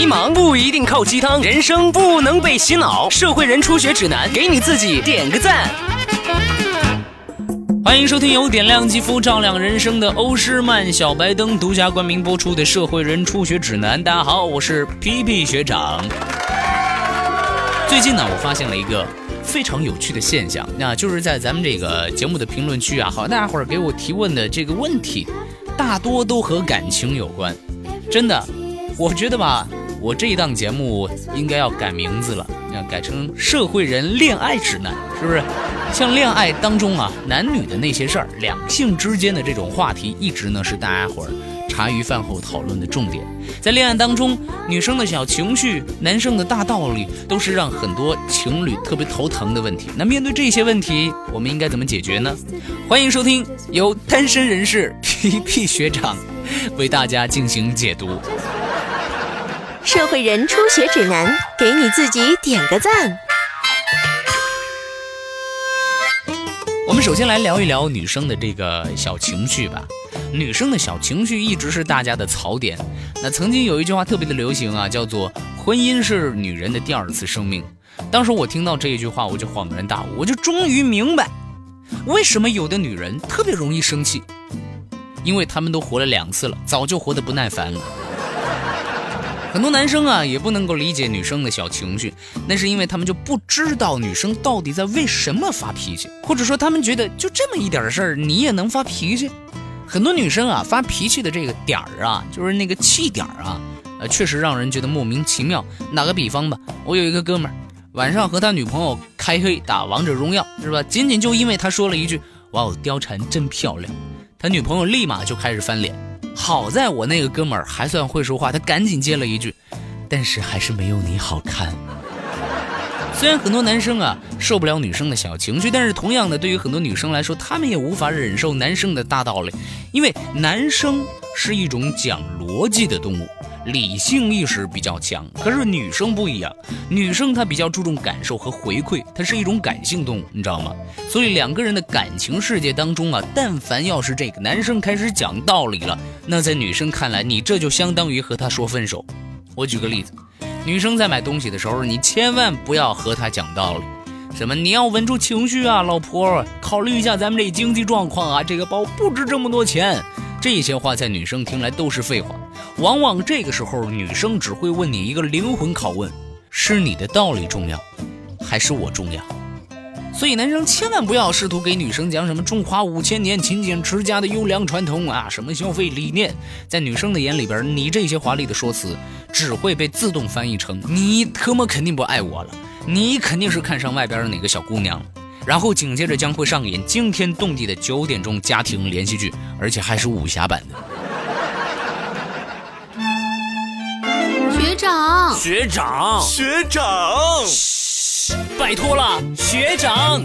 迷茫不一定靠鸡汤，人生不能被洗脑。社会人初学指南，给你自己点个赞。欢迎收听由点亮肌肤、照亮人生的欧诗漫小白灯独家冠名播出的《社会人初学指南》。大家好，我是皮皮学长。最近呢，我发现了一个非常有趣的现象，那就是在咱们这个节目的评论区啊，好，大家伙儿给我提问的这个问题，大多都和感情有关，真的。我觉得吧，我这一档节目应该要改名字了，要改成《社会人恋爱指南》，是不是？像恋爱当中啊，男女的那些事儿，两性之间的这种话题，一直呢是大家伙儿茶余饭后讨论的重点。在恋爱当中，女生的小情绪，男生的大道理，都是让很多情侣特别头疼的问题。那面对这些问题，我们应该怎么解决呢？欢迎收听由单身人士皮皮学长为大家进行解读。社会人初学指南，给你自己点个赞。我们首先来聊一聊女生的这个小情绪吧。女生的小情绪一直是大家的槽点。那曾经有一句话特别的流行啊，叫做“婚姻是女人的第二次生命”。当时我听到这一句话，我就恍然大悟，我就终于明白，为什么有的女人特别容易生气，因为她们都活了两次了，早就活得不耐烦了。很多男生啊，也不能够理解女生的小情绪，那是因为他们就不知道女生到底在为什么发脾气，或者说他们觉得就这么一点事儿，你也能发脾气。很多女生啊，发脾气的这个点儿啊，就是那个气点儿啊，呃，确实让人觉得莫名其妙。打个比方吧，我有一个哥们儿，晚上和他女朋友开黑打王者荣耀，是吧？仅仅就因为他说了一句“哇哦，貂蝉真漂亮”，他女朋友立马就开始翻脸。好在我那个哥们儿还算会说话，他赶紧接了一句：“但是还是没有你好看。”虽然很多男生啊受不了女生的小情绪，但是同样的，对于很多女生来说，她们也无法忍受男生的大道理，因为男生是一种讲逻辑的动物。理性意识比较强，可是女生不一样，女生她比较注重感受和回馈，她是一种感性动物，你知道吗？所以两个人的感情世界当中啊，但凡要是这个男生开始讲道理了，那在女生看来，你这就相当于和他说分手。我举个例子，女生在买东西的时候，你千万不要和她讲道理，什么你要稳住情绪啊，老婆，考虑一下咱们这经济状况啊，这个包不值这么多钱。这些话在女生听来都是废话，往往这个时候女生只会问你一个灵魂拷问：是你的道理重要，还是我重要？所以男生千万不要试图给女生讲什么中华五千年勤俭持家的优良传统啊，什么消费理念，在女生的眼里边，你这些华丽的说辞只会被自动翻译成你特么肯定不爱我了，你肯定是看上外边的哪个小姑娘了。然后紧接着将会上演惊天动地的九点钟家庭连续剧，而且还是武侠版的。学长，学长，学长，嘘，拜托了，学长。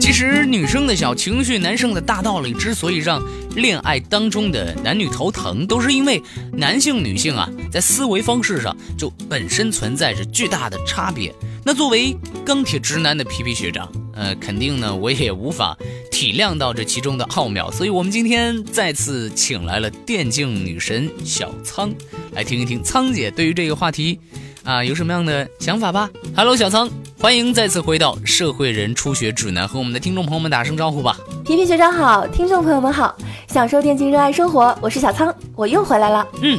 其实女生的小情绪，男生的大道理，之所以让恋爱当中的男女头疼，都是因为男性、女性啊，在思维方式上就本身存在着巨大的差别。那作为钢铁直男的皮皮学长，呃，肯定呢，我也无法体谅到这其中的奥妙，所以我们今天再次请来了电竞女神小仓，来听一听仓姐对于这个话题，啊，有什么样的想法吧。Hello，小仓，欢迎再次回到社会人初学指南，和我们的听众朋友们打声招呼吧。皮皮学长好，听众朋友们好，享受电竞，热爱生活，我是小仓，我又回来了。嗯，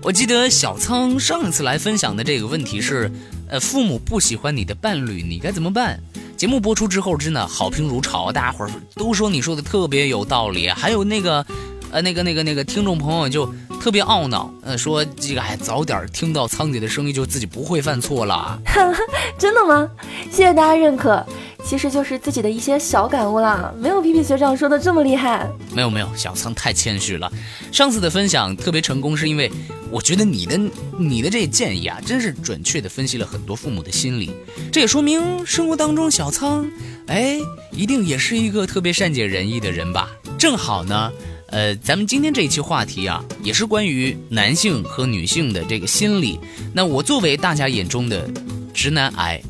我记得小仓上一次来分享的这个问题是。呃，父母不喜欢你的伴侣，你该怎么办？节目播出之后，真的好评如潮，大家伙儿都说你说的特别有道理。还有那个，呃，那个那个那个听众朋友就特别懊恼，呃，说这个哎，早点听到仓姐的声音，就自己不会犯错了。真的吗？谢谢大家认可。其实就是自己的一些小感悟啦，没有皮皮学长说的这么厉害。没有没有，小仓太谦虚了。上次的分享特别成功，是因为我觉得你的你的这建议啊，真是准确的分析了很多父母的心理。这也说明生活当中小仓，哎，一定也是一个特别善解人意的人吧。正好呢，呃，咱们今天这一期话题啊，也是关于男性和女性的这个心理。那我作为大家眼中的直男癌。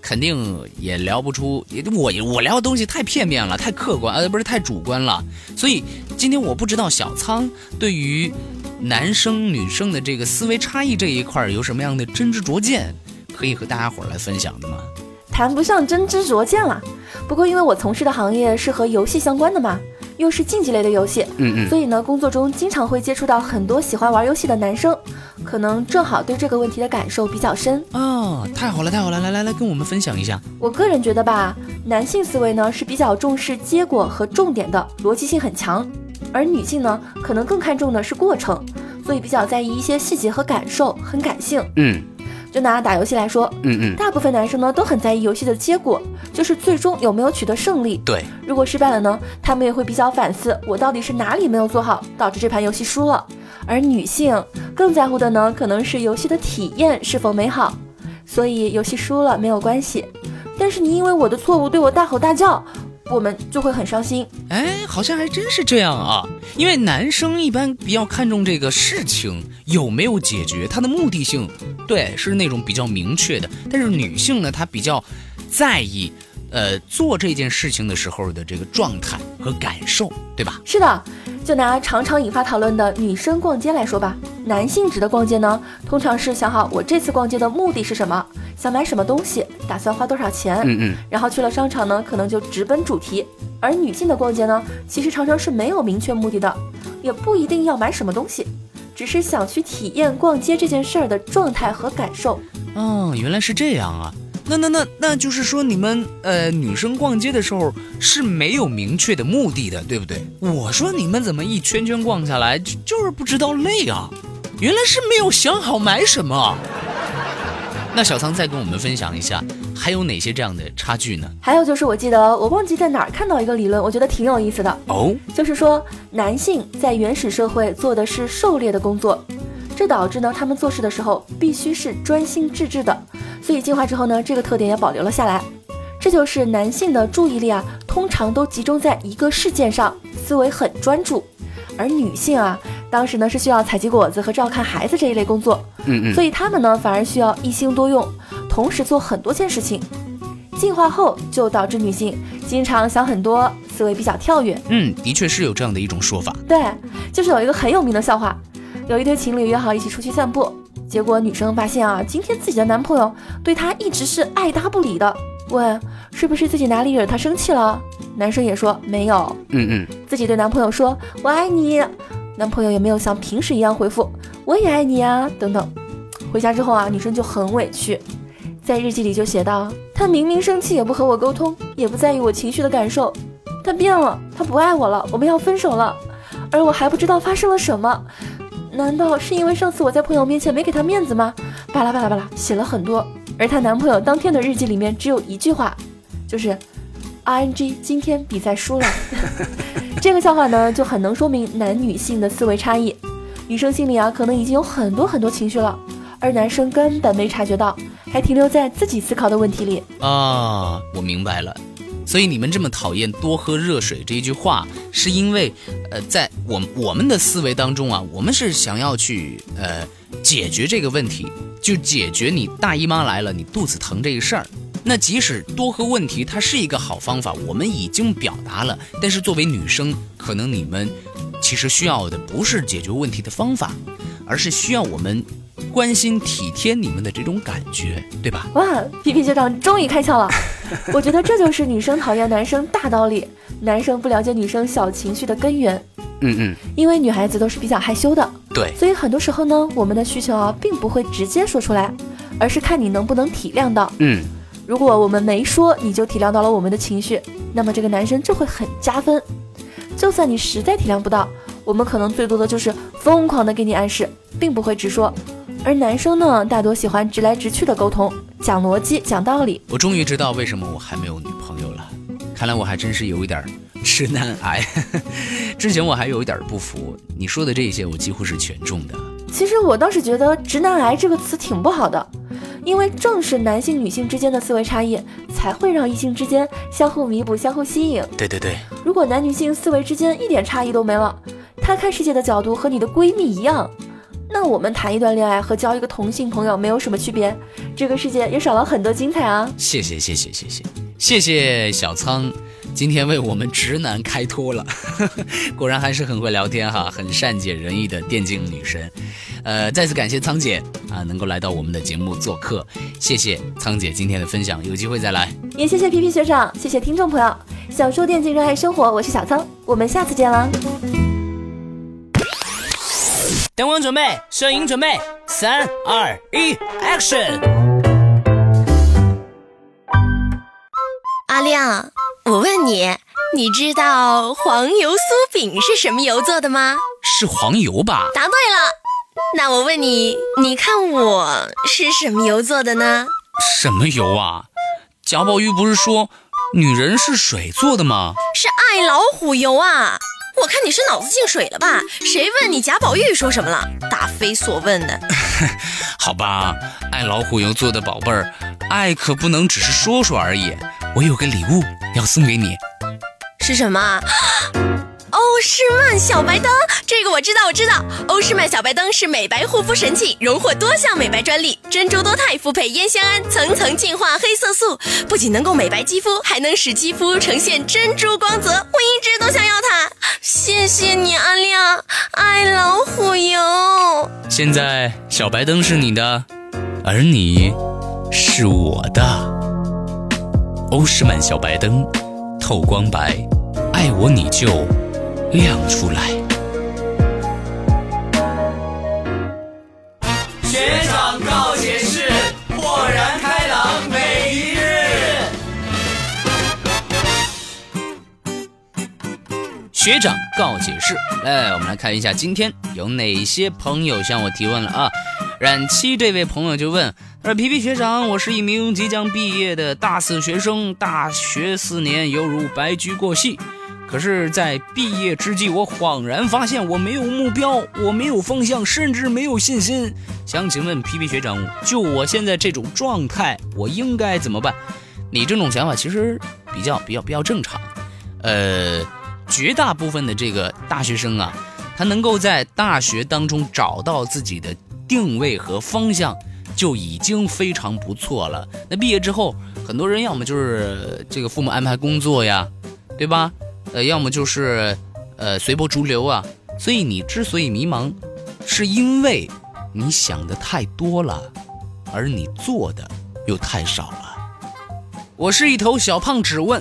肯定也聊不出，也我我聊的东西太片面了，太客观，呃，不是太主观了。所以今天我不知道小仓对于男生女生的这个思维差异这一块有什么样的真知灼见，可以和大家伙儿来分享的吗？谈不上真知灼见了。不过因为我从事的行业是和游戏相关的嘛，又是竞技类的游戏，嗯嗯，所以呢，工作中经常会接触到很多喜欢玩游戏的男生，可能正好对这个问题的感受比较深。哦，太好了太好了，来来来，跟我们分享一下。我个人觉得吧，男性思维呢是比较重视结果和重点的，逻辑性很强，而女性呢可能更看重的是过程，所以比较在意一些细节和感受，很感性。嗯就拿打游戏来说，嗯嗯，大部分男生呢都很在意游戏的结果，就是最终有没有取得胜利。对，如果失败了呢，他们也会比较反思，我到底是哪里没有做好，导致这盘游戏输了。而女性更在乎的呢，可能是游戏的体验是否美好。所以游戏输了没有关系，但是你因为我的错误对我大吼大叫，我们就会很伤心。哎，好像还真是这样啊。因为男生一般比较看重这个事情有没有解决，他的目的性，对，是那种比较明确的。但是女性呢，她比较在意，呃，做这件事情的时候的这个状态和感受，对吧？是的，就拿常常引发讨论的女生逛街来说吧，男性指的逛街呢，通常是想好我这次逛街的目的是什么，想买什么东西，打算花多少钱，嗯嗯，然后去了商场呢，可能就直奔主题。而女性的逛街呢，其实常常是没有明确目的的，也不一定要买什么东西，只是想去体验逛街这件事儿的状态和感受。哦，原来是这样啊。那那那那就是说，你们呃女生逛街的时候是没有明确的目的的，对不对？我说你们怎么一圈圈逛下来就就是不知道累啊？原来是没有想好买什么。那小仓再跟我们分享一下，还有哪些这样的差距呢？还有就是，我记得我忘记在哪儿看到一个理论，我觉得挺有意思的。哦，就是说，男性在原始社会做的是狩猎的工作，这导致呢，他们做事的时候必须是专心致志的，所以进化之后呢，这个特点也保留了下来。这就是男性的注意力啊，通常都集中在一个事件上，思维很专注，而女性啊，当时呢是需要采集果子和照看孩子这一类工作，嗯嗯，所以他们呢反而需要一心多用，同时做很多件事情。进化后就导致女性经常想很多，思维比较跳跃。嗯，的确是有这样的一种说法。对，就是有一个很有名的笑话，有一对情侣约好一起出去散步，结果女生发现啊，今天自己的男朋友对她一直是爱搭不理的，问是不是自己哪里惹她生气了？男生也说没有，嗯嗯，自己对男朋友说我爱你，男朋友也没有像平时一样回复我也爱你啊，等等。回家之后啊，女生就很委屈，在日记里就写道：他明明生气也不和我沟通，也不在意我情绪的感受，他变了，他不爱我了，我们要分手了，而我还不知道发生了什么。难道是因为上次我在朋友面前没给他面子吗？巴拉巴拉巴拉，写了很多。而她男朋友当天的日记里面只有一句话，就是，RNG 今天比赛输了。这个笑话呢，就很能说明男女性的思维差异。女生心里啊，可能已经有很多很多情绪了，而男生根本没察觉到，还停留在自己思考的问题里。啊，我明白了。所以你们这么讨厌多喝热水这一句话，是因为，呃，在我我们的思维当中啊，我们是想要去呃解决这个问题，就解决你大姨妈来了，你肚子疼这个事儿。那即使多喝问题，它是一个好方法，我们已经表达了。但是作为女生，可能你们其实需要的不是解决问题的方法，而是需要我们关心体贴你们的这种感觉，对吧？哇，皮皮学长终于开窍了！我觉得这就是女生讨厌男生大道理，男生不了解女生小情绪的根源。嗯嗯，因为女孩子都是比较害羞的，对，所以很多时候呢，我们的需求啊，并不会直接说出来，而是看你能不能体谅到。嗯。如果我们没说，你就体谅到了我们的情绪，那么这个男生就会很加分。就算你实在体谅不到，我们可能最多的就是疯狂的给你暗示，并不会直说。而男生呢，大多喜欢直来直去的沟通，讲逻辑、讲道理。我终于知道为什么我还没有女朋友了，看来我还真是有一点直男癌。之前我还有一点不服，你说的这些我几乎是全中的。其实我倒是觉得“直男癌”这个词挺不好的。因为正是男性、女性之间的思维差异，才会让异性之间相互弥补、相互吸引。对对对，如果男女性思维之间一点差异都没了，他看世界的角度和你的闺蜜一样，那我们谈一段恋爱和交一个同性朋友没有什么区别，这个世界也少了很多精彩啊！谢谢谢谢谢谢谢谢小仓，今天为我们直男开脱了，果然还是很会聊天哈，很善解人意的电竞女神。呃，再次感谢苍姐啊，能够来到我们的节目做客，谢谢苍姐今天的分享，有机会再来。也谢谢皮皮学长，谢谢听众朋友。享受电竞，热爱生活，我是小苍，我们下次见了。灯光准备，摄影准备，三二一，Action！阿亮，我问你，你知道黄油酥饼是什么油做的吗？是黄油吧？答对了。那我问你，你看我是什么油做的呢？什么油啊？贾宝玉不是说女人是水做的吗？是爱老虎油啊。我看你是脑子进水了吧？谁问你贾宝玉说什么了？答非所问的。好吧，爱老虎油做的宝贝儿，爱可不能只是说说而已。我有个礼物要送给你，是什么？欧诗漫小白灯，这个我知道，我知道。欧诗漫小白灯是美白护肤神器，荣获多项美白专利，珍珠多肽复配烟酰胺，层层净化黑色素，不仅能够美白肌肤，还能使肌肤呈现珍珠光泽。我一直都想要它，谢谢你，阿亮，爱老虎油。现在小白灯是你的，而你是我的。欧诗漫小白灯，透光白，爱我你就。亮出来！学长告解释，豁然开朗每一日。学长告解释，来，我们来看一下今天有哪些朋友向我提问了啊？冉七这位朋友就问：“而皮皮学长，我是一名即将毕业的大四学生，大学四年犹如白驹过隙。”可是，在毕业之际，我恍然发现我没有目标，我没有方向，甚至没有信心。想请问皮皮学长，就我现在这种状态，我应该怎么办？你这种想法其实比较比较比较正常。呃，绝大部分的这个大学生啊，他能够在大学当中找到自己的定位和方向，就已经非常不错了。那毕业之后，很多人要么就是这个父母安排工作呀，对吧？呃，要么就是，呃，随波逐流啊。所以你之所以迷茫，是因为你想的太多了，而你做的又太少了。我是一头小胖，只问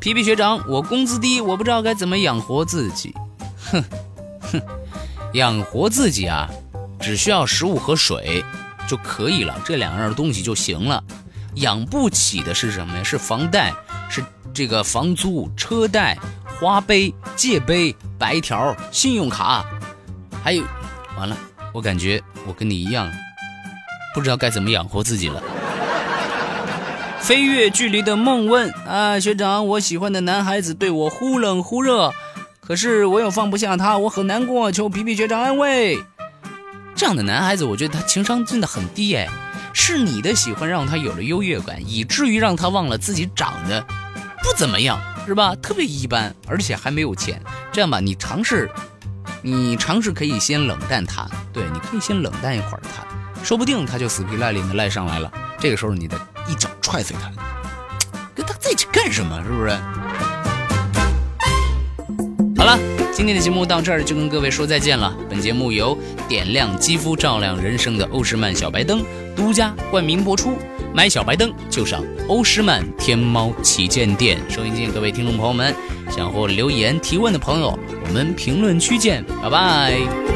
皮皮学长，我工资低，我不知道该怎么养活自己。哼哼，养活自己啊，只需要食物和水就可以了，这两样东西就行了。养不起的是什么呀？是房贷，是这个房租、车贷。花呗、借呗、白条、信用卡，还有，完了，我感觉我跟你一样，不知道该怎么养活自己了。飞跃距离的梦问啊，学长，我喜欢的男孩子对我忽冷忽热，可是我又放不下他，我很难过，求皮皮学长安慰。这样的男孩子，我觉得他情商真的很低哎，是你的喜欢让他有了优越感，以至于让他忘了自己长得不怎么样。是吧？特别一般，而且还没有钱。这样吧，你尝试，你尝试可以先冷淡他。对，你可以先冷淡一会儿他，说不定他就死皮赖脸的赖上来了。这个时候，你得一脚踹碎他，跟他在一起干什么？是不是？好了，今天的节目到这儿就跟各位说再见了。本节目由点亮肌肤、照亮人生的欧诗漫小白灯独家冠名播出。买小白灯就上欧诗漫天猫旗舰店。收音机各位听众朋友们，想和我留言提问的朋友，我们评论区见，拜拜。